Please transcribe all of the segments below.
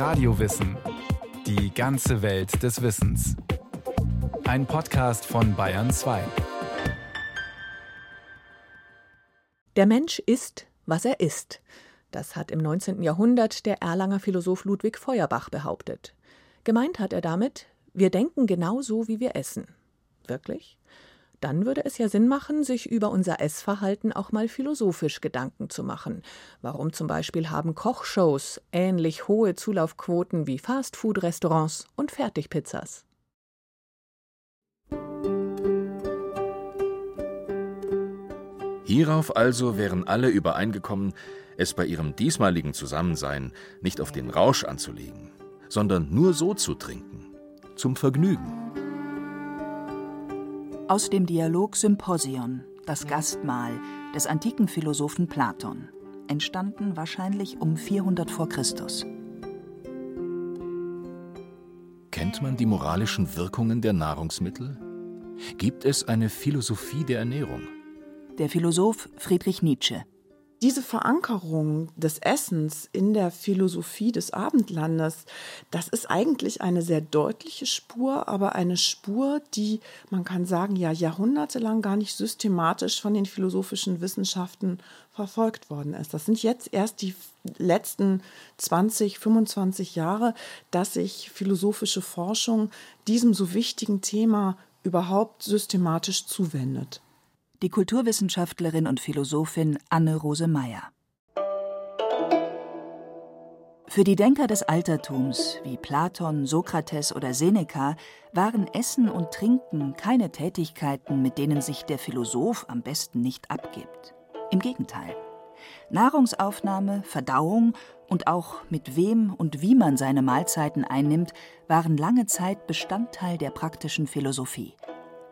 Radiowissen. Die ganze Welt des Wissens. Ein Podcast von Bayern 2. Der Mensch ist, was er ist. Das hat im 19. Jahrhundert der Erlanger Philosoph Ludwig Feuerbach behauptet. Gemeint hat er damit, wir denken genauso, wie wir essen. Wirklich? Dann würde es ja Sinn machen, sich über unser Essverhalten auch mal philosophisch Gedanken zu machen. Warum zum Beispiel haben Kochshows ähnlich hohe Zulaufquoten wie Fastfood-Restaurants und Fertigpizzas? Hierauf also wären alle übereingekommen, es bei ihrem diesmaligen Zusammensein nicht auf den Rausch anzulegen, sondern nur so zu trinken, zum Vergnügen. Aus dem Dialog Symposion, das Gastmahl des antiken Philosophen Platon, entstanden wahrscheinlich um 400 v. Chr. Kennt man die moralischen Wirkungen der Nahrungsmittel? Gibt es eine Philosophie der Ernährung? Der Philosoph Friedrich Nietzsche diese Verankerung des Essens in der Philosophie des Abendlandes, das ist eigentlich eine sehr deutliche Spur, aber eine Spur, die, man kann sagen, ja jahrhundertelang gar nicht systematisch von den philosophischen Wissenschaften verfolgt worden ist. Das sind jetzt erst die letzten 20, 25 Jahre, dass sich philosophische Forschung diesem so wichtigen Thema überhaupt systematisch zuwendet die Kulturwissenschaftlerin und Philosophin Anne-Rose Meyer. Für die Denker des Altertums wie Platon, Sokrates oder Seneca waren Essen und Trinken keine Tätigkeiten, mit denen sich der Philosoph am besten nicht abgibt. Im Gegenteil. Nahrungsaufnahme, Verdauung und auch mit wem und wie man seine Mahlzeiten einnimmt, waren lange Zeit Bestandteil der praktischen Philosophie.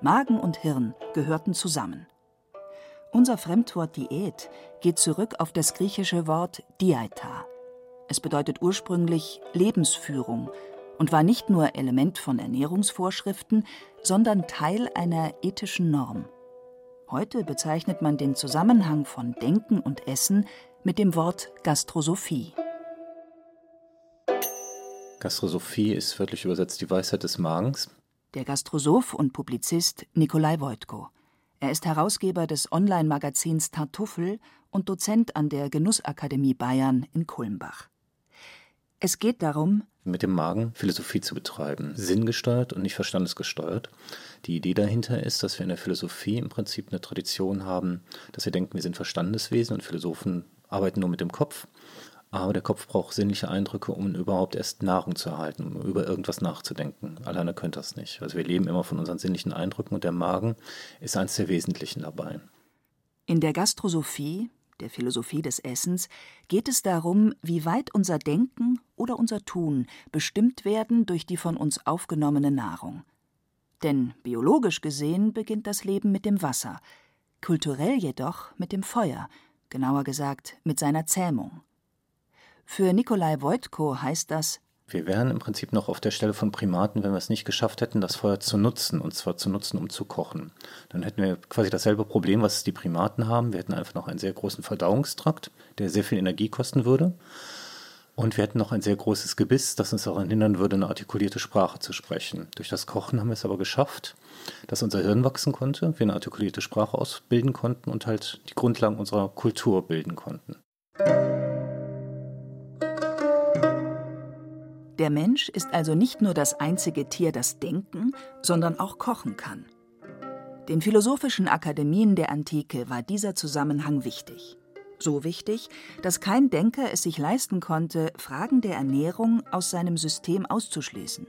Magen und Hirn gehörten zusammen. Unser Fremdwort Diät geht zurück auf das griechische Wort Diaita. Es bedeutet ursprünglich Lebensführung und war nicht nur Element von Ernährungsvorschriften, sondern Teil einer ethischen Norm. Heute bezeichnet man den Zusammenhang von Denken und Essen mit dem Wort Gastrosophie. Gastrosophie ist wörtlich übersetzt die Weisheit des Magens. Der Gastrosoph und Publizist Nikolai Wojtko. Er ist Herausgeber des Online-Magazins Tartuffel und Dozent an der Genussakademie Bayern in Kulmbach. Es geht darum, mit dem Magen Philosophie zu betreiben, sinngesteuert und nicht verstandesgesteuert. Die Idee dahinter ist, dass wir in der Philosophie im Prinzip eine Tradition haben, dass wir denken, wir sind Verstandeswesen und Philosophen arbeiten nur mit dem Kopf. Aber der Kopf braucht sinnliche Eindrücke, um überhaupt erst Nahrung zu erhalten, um über irgendwas nachzudenken. Alleine könnte das nicht. Also wir leben immer von unseren sinnlichen Eindrücken und der Magen ist eines der Wesentlichen dabei. In der Gastrosophie, der Philosophie des Essens, geht es darum, wie weit unser Denken oder unser Tun bestimmt werden durch die von uns aufgenommene Nahrung. Denn biologisch gesehen beginnt das Leben mit dem Wasser, kulturell jedoch mit dem Feuer, genauer gesagt mit seiner Zähmung. Für Nikolai Wojtko heißt das, wir wären im Prinzip noch auf der Stelle von Primaten, wenn wir es nicht geschafft hätten, das Feuer zu nutzen, und zwar zu nutzen, um zu kochen. Dann hätten wir quasi dasselbe Problem, was die Primaten haben. Wir hätten einfach noch einen sehr großen Verdauungstrakt, der sehr viel Energie kosten würde. Und wir hätten noch ein sehr großes Gebiss, das uns daran hindern würde, eine artikulierte Sprache zu sprechen. Durch das Kochen haben wir es aber geschafft, dass unser Hirn wachsen konnte, wir eine artikulierte Sprache ausbilden konnten und halt die Grundlagen unserer Kultur bilden konnten. Der Mensch ist also nicht nur das einzige Tier, das denken, sondern auch kochen kann. Den philosophischen Akademien der Antike war dieser Zusammenhang wichtig. So wichtig, dass kein Denker es sich leisten konnte, Fragen der Ernährung aus seinem System auszuschließen.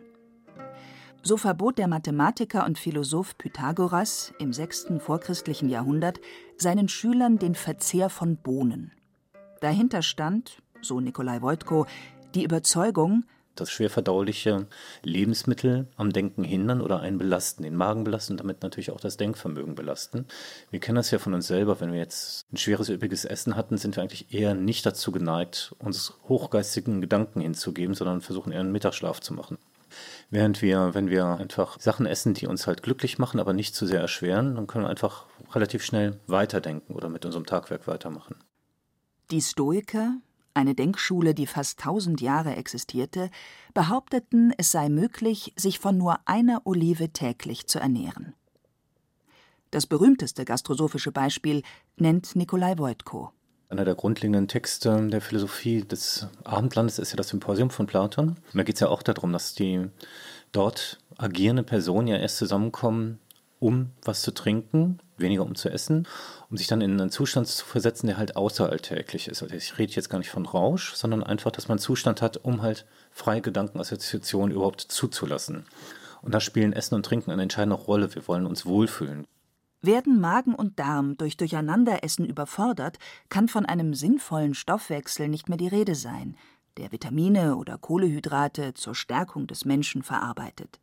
So verbot der Mathematiker und Philosoph Pythagoras im 6. vorchristlichen Jahrhundert seinen Schülern den Verzehr von Bohnen. Dahinter stand, so Nikolai Wojtko, die Überzeugung, dass schwer verdauliche Lebensmittel am Denken hindern oder einen belasten, den Magen belasten und damit natürlich auch das Denkvermögen belasten. Wir kennen das ja von uns selber, wenn wir jetzt ein schweres, üppiges Essen hatten, sind wir eigentlich eher nicht dazu geneigt, uns hochgeistigen Gedanken hinzugeben, sondern versuchen eher einen Mittagsschlaf zu machen. Während wir, wenn wir einfach Sachen essen, die uns halt glücklich machen, aber nicht zu sehr erschweren, dann können wir einfach relativ schnell weiterdenken oder mit unserem Tagwerk weitermachen. Die Stoiker, eine Denkschule, die fast tausend Jahre existierte, behaupteten, es sei möglich, sich von nur einer Olive täglich zu ernähren. Das berühmteste gastrosophische Beispiel nennt Nikolai Wojtko. Einer der grundlegenden Texte der Philosophie des Abendlandes ist ja das Symposium von Platon. Und da geht es ja auch darum, dass die dort agierende Personen ja erst zusammenkommen, um was zu trinken, weniger um zu essen, um sich dann in einen Zustand zu versetzen, der halt außeralltäglich ist. Also ich rede jetzt gar nicht von Rausch, sondern einfach, dass man einen Zustand hat, um halt freie Gedankenassoziationen überhaupt zuzulassen. Und da spielen Essen und Trinken eine entscheidende Rolle. Wir wollen uns wohlfühlen. Werden Magen und Darm durch Durcheinanderessen überfordert, kann von einem sinnvollen Stoffwechsel nicht mehr die Rede sein, der Vitamine oder Kohlehydrate zur Stärkung des Menschen verarbeitet.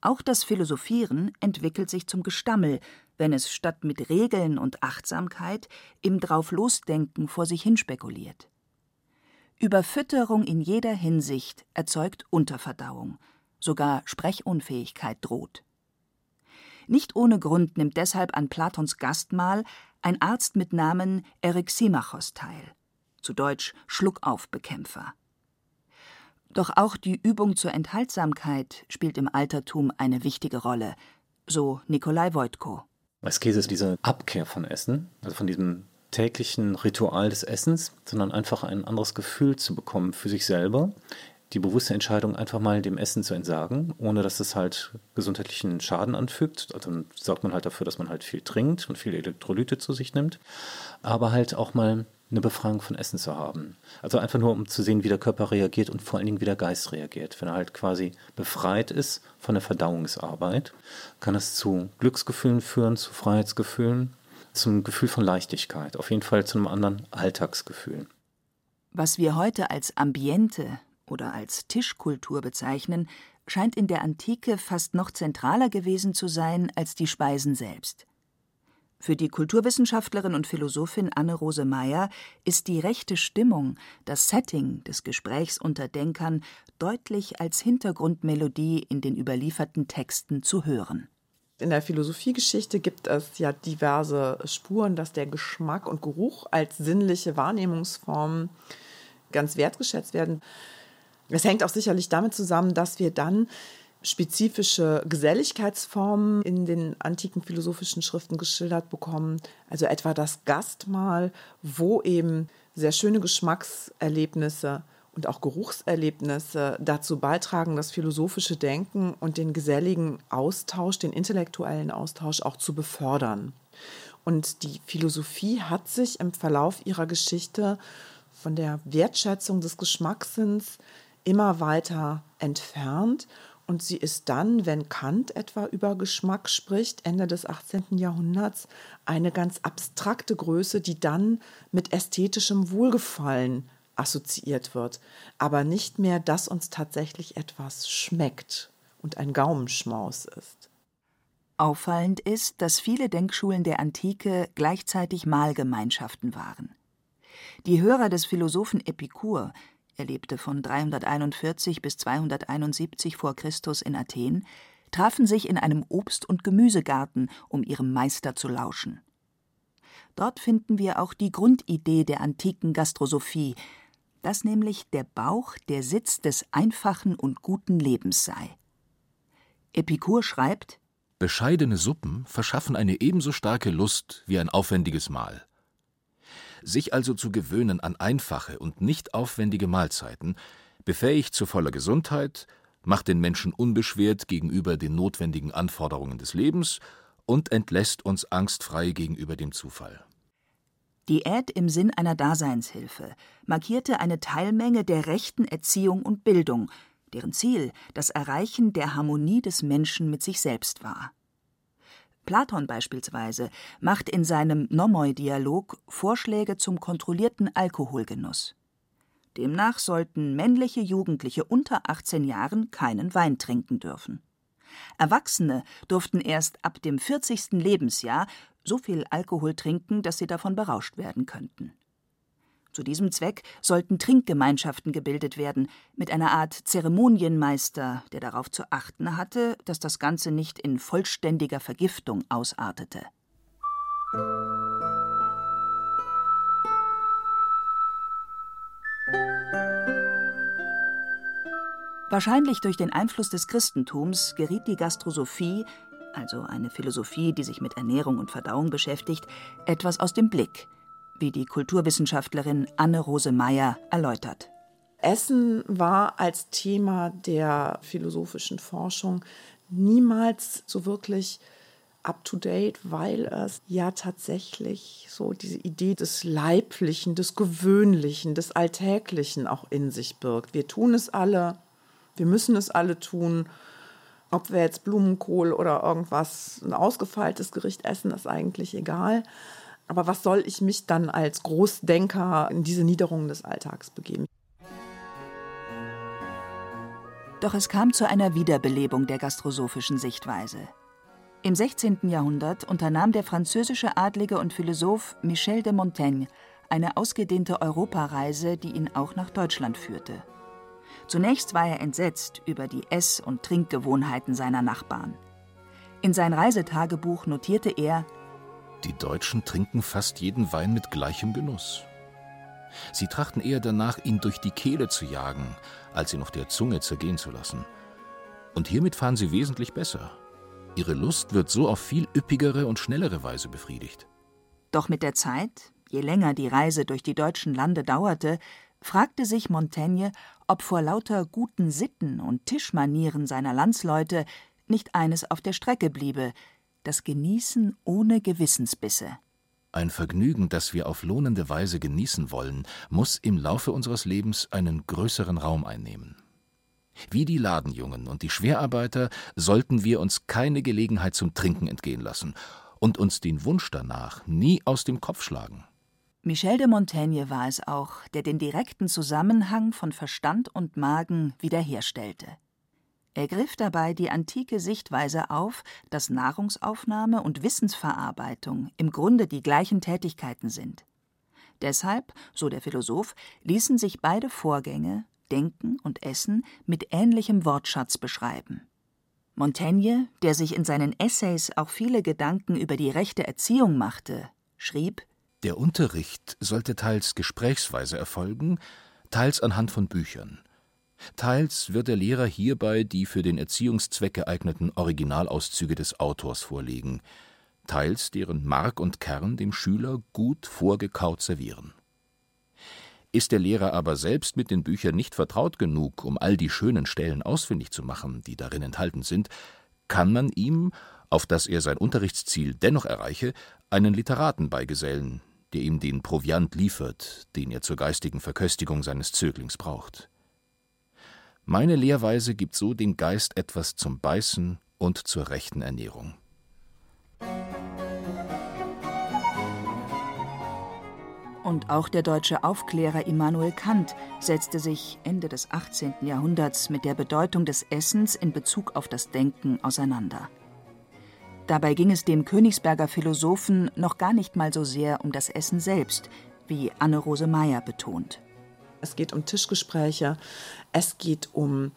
Auch das Philosophieren entwickelt sich zum Gestammel, wenn es statt mit Regeln und Achtsamkeit im Drauflosdenken vor sich hin spekuliert. Überfütterung in jeder Hinsicht erzeugt Unterverdauung, sogar Sprechunfähigkeit droht. Nicht ohne Grund nimmt deshalb an Platons Gastmahl ein Arzt mit Namen Eryximachos teil, zu Deutsch Schluckaufbekämpfer. Doch auch die Übung zur Enthaltsamkeit spielt im Altertum eine wichtige Rolle, so Nikolai Wojtko. Askese ist diese Abkehr von Essen, also von diesem täglichen Ritual des Essens, sondern einfach ein anderes Gefühl zu bekommen für sich selber, die bewusste Entscheidung, einfach mal dem Essen zu entsagen, ohne dass es halt gesundheitlichen Schaden anfügt. Also dann sorgt man halt dafür, dass man halt viel trinkt und viele Elektrolyte zu sich nimmt, aber halt auch mal eine Befreiung von Essen zu haben. Also einfach nur, um zu sehen, wie der Körper reagiert und vor allen Dingen, wie der Geist reagiert. Wenn er halt quasi befreit ist von der Verdauungsarbeit, kann es zu Glücksgefühlen führen, zu Freiheitsgefühlen, zum Gefühl von Leichtigkeit, auf jeden Fall zu einem anderen Alltagsgefühl. Was wir heute als Ambiente oder als Tischkultur bezeichnen, scheint in der Antike fast noch zentraler gewesen zu sein als die Speisen selbst. Für die Kulturwissenschaftlerin und Philosophin Anne-Rose Meyer ist die rechte Stimmung, das Setting des Gesprächs unter Denkern deutlich als Hintergrundmelodie in den überlieferten Texten zu hören. In der Philosophiegeschichte gibt es ja diverse Spuren, dass der Geschmack und Geruch als sinnliche Wahrnehmungsformen ganz wertgeschätzt werden. Es hängt auch sicherlich damit zusammen, dass wir dann spezifische Geselligkeitsformen in den antiken philosophischen Schriften geschildert bekommen. Also etwa das Gastmahl, wo eben sehr schöne Geschmackserlebnisse und auch Geruchserlebnisse dazu beitragen, das philosophische Denken und den geselligen Austausch, den intellektuellen Austausch auch zu befördern. Und die Philosophie hat sich im Verlauf ihrer Geschichte von der Wertschätzung des Geschmackssinns immer weiter entfernt und sie ist dann, wenn Kant etwa über Geschmack spricht, Ende des 18. Jahrhunderts, eine ganz abstrakte Größe, die dann mit ästhetischem Wohlgefallen assoziiert wird, aber nicht mehr, dass uns tatsächlich etwas schmeckt und ein Gaumenschmaus ist. Auffallend ist, dass viele Denkschulen der Antike gleichzeitig Mahlgemeinschaften waren. Die Hörer des Philosophen Epikur, er lebte von 341 bis 271 vor Christus in Athen, trafen sich in einem Obst- und Gemüsegarten, um ihrem Meister zu lauschen. Dort finden wir auch die Grundidee der antiken Gastrosophie, dass nämlich der Bauch der Sitz des einfachen und guten Lebens sei. Epikur schreibt Bescheidene Suppen verschaffen eine ebenso starke Lust wie ein aufwendiges Mahl. Sich also zu gewöhnen an einfache und nicht aufwendige Mahlzeiten befähigt zu voller Gesundheit, macht den Menschen unbeschwert gegenüber den notwendigen Anforderungen des Lebens und entlässt uns angstfrei gegenüber dem Zufall. Diät im Sinn einer Daseinshilfe markierte eine Teilmenge der rechten Erziehung und Bildung, deren Ziel das Erreichen der Harmonie des Menschen mit sich selbst war. Platon beispielsweise macht in seinem Nomoi-Dialog Vorschläge zum kontrollierten Alkoholgenuss. Demnach sollten männliche Jugendliche unter 18 Jahren keinen Wein trinken dürfen. Erwachsene durften erst ab dem 40. Lebensjahr so viel Alkohol trinken, dass sie davon berauscht werden könnten. Zu diesem Zweck sollten Trinkgemeinschaften gebildet werden, mit einer Art Zeremonienmeister, der darauf zu achten hatte, dass das Ganze nicht in vollständiger Vergiftung ausartete. Wahrscheinlich durch den Einfluss des Christentums geriet die Gastrosophie, also eine Philosophie, die sich mit Ernährung und Verdauung beschäftigt, etwas aus dem Blick wie die Kulturwissenschaftlerin Anne-Rose Meyer erläutert. Essen war als Thema der philosophischen Forschung niemals so wirklich up-to-date, weil es ja tatsächlich so diese Idee des Leiblichen, des Gewöhnlichen, des Alltäglichen auch in sich birgt. Wir tun es alle, wir müssen es alle tun. Ob wir jetzt Blumenkohl oder irgendwas, ein ausgefeiltes Gericht essen, ist eigentlich egal. Aber was soll ich mich dann als Großdenker in diese Niederungen des Alltags begeben? Doch es kam zu einer Wiederbelebung der gastrosophischen Sichtweise. Im 16. Jahrhundert unternahm der französische Adlige und Philosoph Michel de Montaigne eine ausgedehnte Europareise, die ihn auch nach Deutschland führte. Zunächst war er entsetzt über die Ess- und Trinkgewohnheiten seiner Nachbarn. In sein Reisetagebuch notierte er: Die Deutschen trinken fast jeden Wein mit gleichem Genuss. Sie trachten eher danach, ihn durch die Kehle zu jagen, als ihn auf der Zunge zergehen zu lassen. Und hiermit fahren sie wesentlich besser. Ihre Lust wird so auf viel üppigere und schnellere Weise befriedigt. Doch mit der Zeit, je länger die Reise durch die deutschen Lande dauerte, fragte sich Montaigne, ob vor lauter guten Sitten und Tischmanieren seiner Landsleute nicht eines auf der Strecke bliebe, das Genießen ohne Gewissensbisse. Ein Vergnügen, das wir auf lohnende Weise genießen wollen, muss im Laufe unseres Lebens einen größeren Raum einnehmen. Wie die Ladenjungen und die Schwerarbeiter sollten wir uns keine Gelegenheit zum Trinken entgehen lassen und uns den Wunsch danach nie aus dem Kopf schlagen. Michel de Montaigne war es auch, der den direkten Zusammenhang von Verstand und Magen wiederherstellte. Er griff dabei die antike Sichtweise auf, dass Nahrungsaufnahme und Wissensverarbeitung im Grunde die gleichen Tätigkeiten sind. Deshalb, so der Philosoph, ließen sich beide Vorgänge, Denken und Essen mit ähnlichem Wortschatz beschreiben. Montaigne, der sich in seinen Essays auch viele Gedanken über die rechte Erziehung machte, schrieb Der Unterricht sollte teils gesprächsweise erfolgen, teils anhand von Büchern. Teils wird der Lehrer hierbei die für den Erziehungszweck geeigneten Originalauszüge des Autors vorlegen, teils deren Mark und Kern dem Schüler gut vorgekaut servieren. Ist der Lehrer aber selbst mit den Büchern nicht vertraut genug, um all die schönen Stellen ausfindig zu machen, die darin enthalten sind, kann man ihm, auf dass er sein Unterrichtsziel dennoch erreiche, einen Literaten beigesellen, der ihm den Proviant liefert, den er zur geistigen Verköstigung seines Zöglings braucht. Meine Lehrweise gibt so dem Geist etwas zum Beißen und zur rechten Ernährung. Und auch der deutsche Aufklärer Immanuel Kant setzte sich Ende des 18. Jahrhunderts mit der Bedeutung des Essens in Bezug auf das Denken auseinander. Dabei ging es dem Königsberger Philosophen noch gar nicht mal so sehr um das Essen selbst, wie Anne-Rose Meyer betont. Es geht um Tischgespräche, es geht um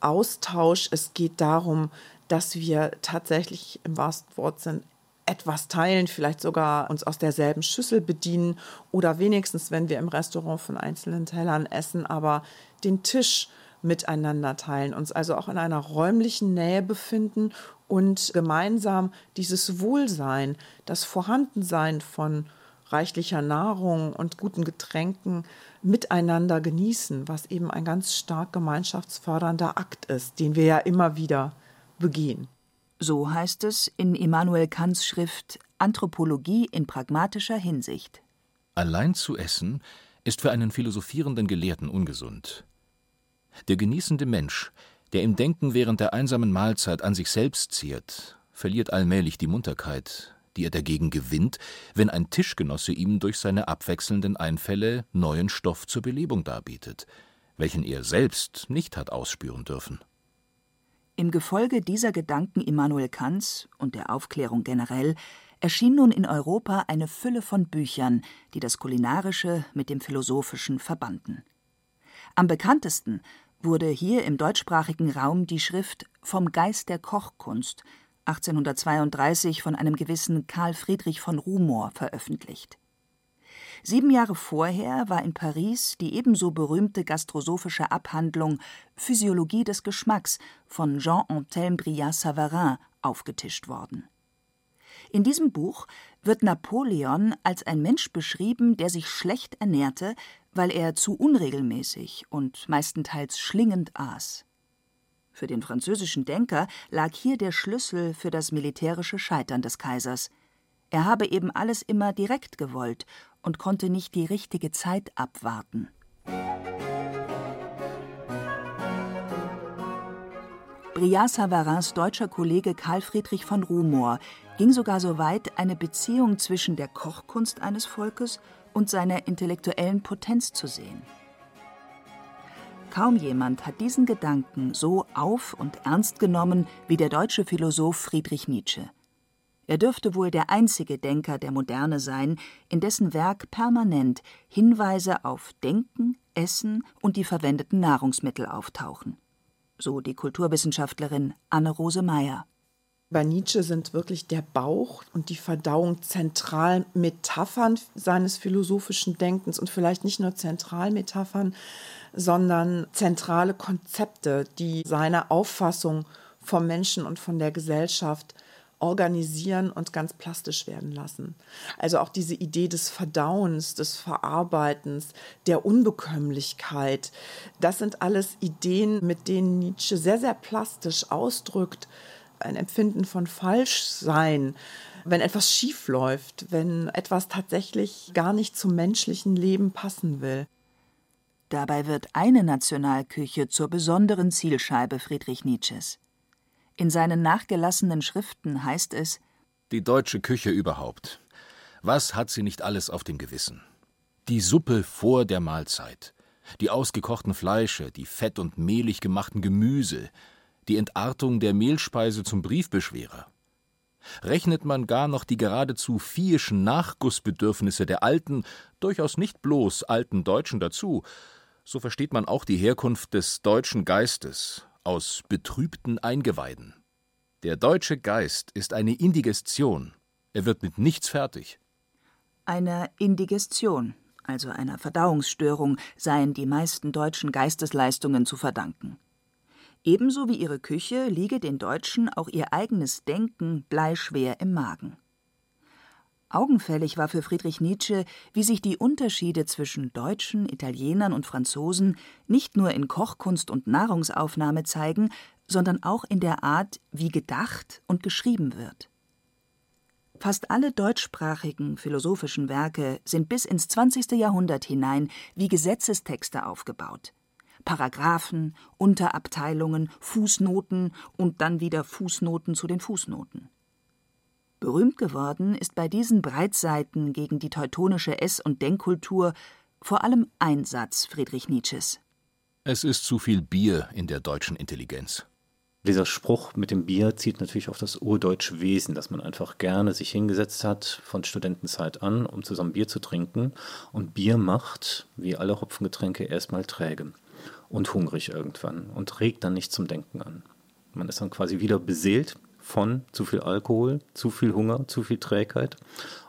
Austausch, es geht darum, dass wir tatsächlich im wahrsten Wortsinn etwas teilen, vielleicht sogar uns aus derselben Schüssel bedienen oder wenigstens, wenn wir im Restaurant von einzelnen Tellern essen, aber den Tisch miteinander teilen, uns also auch in einer räumlichen Nähe befinden und gemeinsam dieses Wohlsein, das Vorhandensein von reichlicher Nahrung und guten Getränken miteinander genießen, was eben ein ganz stark gemeinschaftsfördernder Akt ist, den wir ja immer wieder begehen. So heißt es in Immanuel Kants Schrift Anthropologie in pragmatischer Hinsicht. Allein zu essen ist für einen philosophierenden Gelehrten ungesund. Der genießende Mensch, der im Denken während der einsamen Mahlzeit an sich selbst zehrt, verliert allmählich die Munterkeit, die er dagegen gewinnt, wenn ein Tischgenosse ihm durch seine abwechselnden Einfälle neuen Stoff zur Belebung darbietet, welchen er selbst nicht hat ausspüren dürfen. Im Gefolge dieser Gedanken Immanuel Kants und der Aufklärung generell erschien nun in Europa eine Fülle von Büchern, die das Kulinarische mit dem Philosophischen verbanden. Am bekanntesten wurde hier im deutschsprachigen Raum die Schrift Vom Geist der Kochkunst 1832 von einem gewissen Karl Friedrich von Rumor veröffentlicht. Sieben Jahre vorher war in Paris die ebenso berühmte gastrosophische Abhandlung Physiologie des Geschmacks von Jean-Anthelme Brillat-Savarin aufgetischt worden. In diesem Buch wird Napoleon als ein Mensch beschrieben, der sich schlecht ernährte, weil er zu unregelmäßig und meistenteils schlingend aß. Für den französischen Denker lag hier der Schlüssel für das militärische Scheitern des Kaisers. Er habe eben alles immer direkt gewollt und konnte nicht die richtige Zeit abwarten. Briat-Savarins deutscher Kollege Karl Friedrich von Rumohr ging sogar so weit, eine Beziehung zwischen der Kochkunst eines Volkes und seiner intellektuellen Potenz zu sehen. Kaum jemand hat diesen Gedanken so auf und ernst genommen wie der deutsche Philosoph Friedrich Nietzsche. Er dürfte wohl der einzige Denker der Moderne sein, in dessen Werk permanent Hinweise auf Denken, Essen und die verwendeten Nahrungsmittel auftauchen. So die Kulturwissenschaftlerin Anne-Rose Meyer. Bei Nietzsche sind wirklich der Bauch und die Verdauung zentral Metaphern seines philosophischen Denkens und vielleicht nicht nur Zentralmetaphern, sondern zentrale Konzepte, die seine Auffassung vom Menschen und von der Gesellschaft organisieren und ganz plastisch werden lassen. Also auch diese Idee des Verdauens, des Verarbeitens, der Unbekömmlichkeit, das sind alles Ideen, mit denen Nietzsche sehr, sehr plastisch ausdrückt, ein Empfinden von Falschsein, wenn etwas schief läuft, wenn etwas tatsächlich gar nicht zum menschlichen Leben passen will. Dabei wird eine Nationalküche zur besonderen Zielscheibe Friedrich Nietzsches. In seinen nachgelassenen Schriften heißt es Die deutsche Küche überhaupt. Was hat sie nicht alles auf dem Gewissen? Die Suppe vor der Mahlzeit, die ausgekochten Fleische, die fett und mehlig gemachten Gemüse, die Entartung der Mehlspeise zum Briefbeschwerer. Rechnet man gar noch die geradezu viehischen Nachgussbedürfnisse der alten, durchaus nicht bloß alten Deutschen dazu, so versteht man auch die Herkunft des deutschen Geistes aus betrübten Eingeweiden. Der deutsche Geist ist eine Indigestion, er wird mit nichts fertig. Einer Indigestion, also einer Verdauungsstörung, seien die meisten deutschen Geistesleistungen zu verdanken. Ebenso wie ihre Küche liege den Deutschen auch ihr eigenes Denken bleischwer im Magen. Augenfällig war für Friedrich Nietzsche, wie sich die Unterschiede zwischen Deutschen, Italienern und Franzosen nicht nur in Kochkunst und Nahrungsaufnahme zeigen, sondern auch in der Art, wie gedacht und geschrieben wird. Fast alle deutschsprachigen philosophischen Werke sind bis ins 20. Jahrhundert hinein wie Gesetzestexte aufgebaut. Paragraphen, Unterabteilungen, Fußnoten und dann wieder Fußnoten zu den Fußnoten. Berühmt geworden ist bei diesen Breitseiten gegen die teutonische Ess- und Denkkultur vor allem ein Satz Friedrich Nietzsches. Es ist zu viel Bier in der deutschen Intelligenz. Dieser Spruch mit dem Bier zieht natürlich auf das urdeutsche Wesen, dass man einfach gerne sich hingesetzt hat von Studentenzeit an, um zusammen Bier zu trinken. Und Bier macht, wie alle Hopfengetränke, erstmal träge und hungrig irgendwann und regt dann nicht zum Denken an. Man ist dann quasi wieder beseelt von zu viel Alkohol, zu viel Hunger, zu viel Trägheit.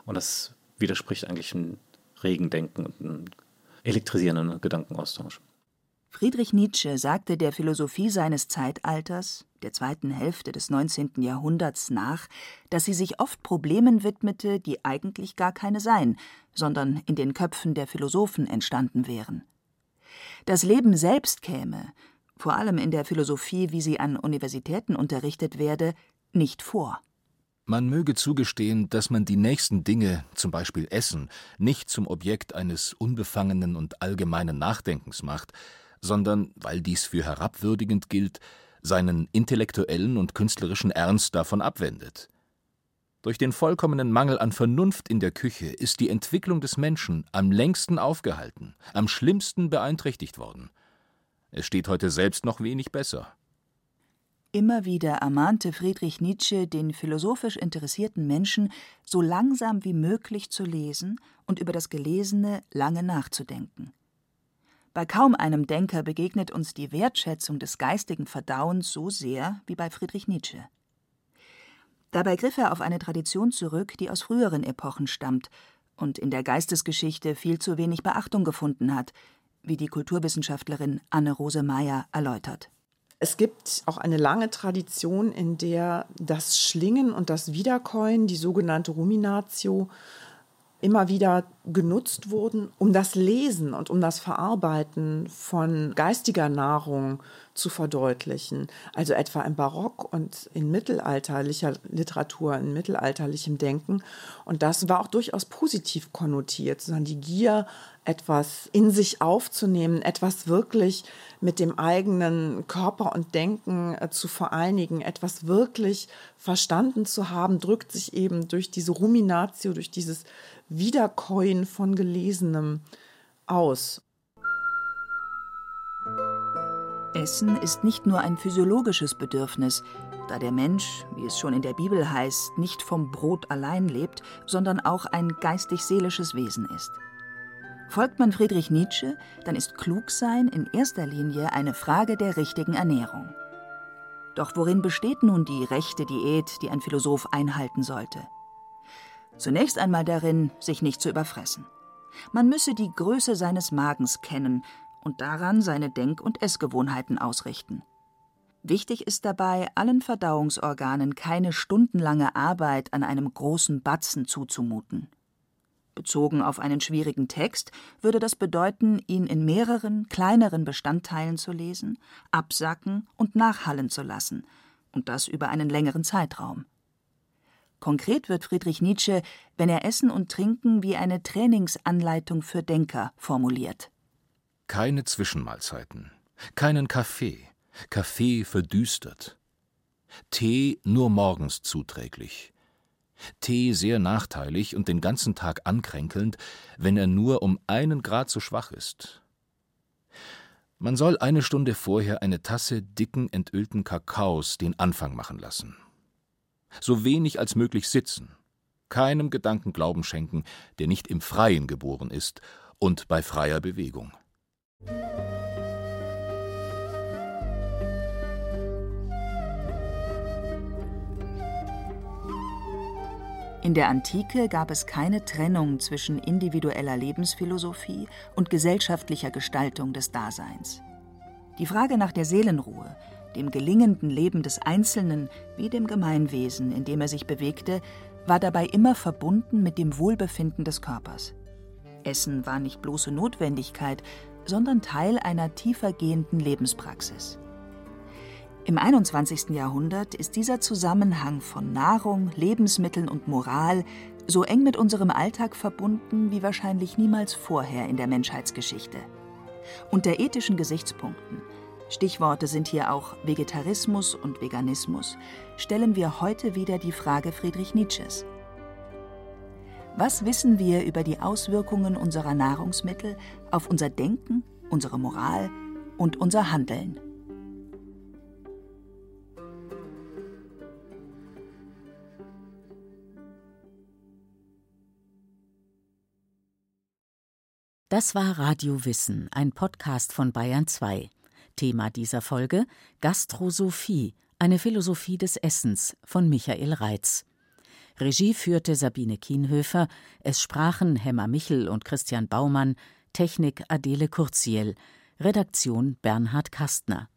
Und das widerspricht eigentlich einem regen Denken und einem elektrisierenden Gedankenaustausch. Friedrich Nietzsche sagte der Philosophie seines Zeitalters, der zweiten Hälfte des 19. Jahrhunderts, nach, dass sie sich oft Problemen widmete, die eigentlich gar keine seien, sondern in den Köpfen der Philosophen entstanden wären. Das Leben selbst käme, vor allem in der Philosophie, wie sie an Universitäten unterrichtet werde, nicht vor. Man möge zugestehen, dass man die nächsten Dinge, zum Beispiel Essen, nicht zum Objekt eines unbefangenen und allgemeinen Nachdenkens macht, sondern, weil dies für herabwürdigend gilt, seinen intellektuellen und künstlerischen Ernst davon abwendet. Durch den vollkommenen Mangel an Vernunft in der Küche ist die Entwicklung des Menschen am längsten aufgehalten, am schlimmsten beeinträchtigt worden. Es steht heute selbst noch wenig besser. Immer wieder ermahnte Friedrich Nietzsche den philosophisch interessierten Menschen, so langsam wie möglich zu lesen und über das Gelesene lange nachzudenken. Bei kaum einem Denker begegnet uns die Wertschätzung des geistigen Verdauens so sehr wie bei Friedrich Nietzsche. Dabei griff er auf eine Tradition zurück, die aus früheren Epochen stammt und in der Geistesgeschichte viel zu wenig Beachtung gefunden hat, wie die Kulturwissenschaftlerin Anne-Rose Meyer erläutert. Es gibt auch eine lange Tradition, in der das Schlingen und das Wiederkäuen, die sogenannte Ruminatio, immer wieder genutzt wurden, um das Lesen und um das Verarbeiten von geistiger Nahrung zu verdeutlichen. Also etwa im Barock und in mittelalterlicher Literatur, in mittelalterlichem Denken. Und das war auch durchaus positiv konnotiert, sondern die Gier, etwas in sich aufzunehmen, etwas wirklich mit dem eigenen Körper und Denken äh, zu vereinigen, etwas wirklich verstanden zu haben, drückt sich eben durch diese Ruminatio, durch dieses Wiederkäuen von Gelesenem aus. Essen ist nicht nur ein physiologisches Bedürfnis, da der Mensch, wie es schon in der Bibel heißt, nicht vom Brot allein lebt, sondern auch ein geistig-seelisches Wesen ist. Folgt man Friedrich Nietzsche, dann ist Klugsein in erster Linie eine Frage der richtigen Ernährung. Doch worin besteht nun die rechte Diät, die ein Philosoph einhalten sollte? Zunächst einmal darin, sich nicht zu überfressen. Man müsse die Größe seines Magens kennen und daran seine Denk- und Essgewohnheiten ausrichten. Wichtig ist dabei, allen Verdauungsorganen keine stundenlange Arbeit an einem großen Batzen zuzumuten. Bezogen auf einen schwierigen Text würde das bedeuten, ihn in mehreren, kleineren Bestandteilen zu lesen, absacken und nachhallen zu lassen, und das über einen längeren Zeitraum. Konkret wird Friedrich Nietzsche, wenn er Essen und Trinken wie eine Trainingsanleitung für Denker formuliert. Keine Zwischenmahlzeiten, keinen Kaffee, Kaffee verdüstert. Tee nur morgens zuträglich. Tee sehr nachteilig und den ganzen Tag ankränkelnd, wenn er nur um einen Grad zu schwach ist. Man soll eine Stunde vorher eine Tasse dicken, entölten Kakaos den Anfang machen lassen so wenig als möglich sitzen, keinem Gedanken Glauben schenken, der nicht im Freien geboren ist und bei freier Bewegung. In der Antike gab es keine Trennung zwischen individueller Lebensphilosophie und gesellschaftlicher Gestaltung des Daseins. Die Frage nach der Seelenruhe, dem gelingenden Leben des Einzelnen wie dem Gemeinwesen, in dem er sich bewegte, war dabei immer verbunden mit dem Wohlbefinden des Körpers. Essen war nicht bloße Notwendigkeit, sondern Teil einer tiefer gehenden Lebenspraxis. Im 21. Jahrhundert ist dieser Zusammenhang von Nahrung, Lebensmitteln und Moral so eng mit unserem Alltag verbunden wie wahrscheinlich niemals vorher in der Menschheitsgeschichte. Unter ethischen Gesichtspunkten Stichworte sind hier auch Vegetarismus und Veganismus, stellen wir heute wieder die Frage Friedrich Nietzsches. Was wissen wir über die Auswirkungen unserer Nahrungsmittel auf unser Denken, unsere Moral und unser Handeln? Das war Radio Wissen, ein Podcast von Bayern 2. Thema dieser Folge Gastrosophie, eine Philosophie des Essens von Michael Reitz. Regie führte Sabine Kienhöfer, es sprachen Hemmer Michel und Christian Baumann, Technik Adele Kurziel, Redaktion Bernhard Kastner.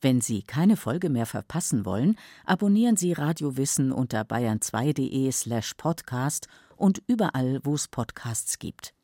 Wenn Sie keine Folge mehr verpassen wollen, abonnieren Sie Radio Wissen unter bayern2.de slash podcast und überall, wo es Podcasts gibt.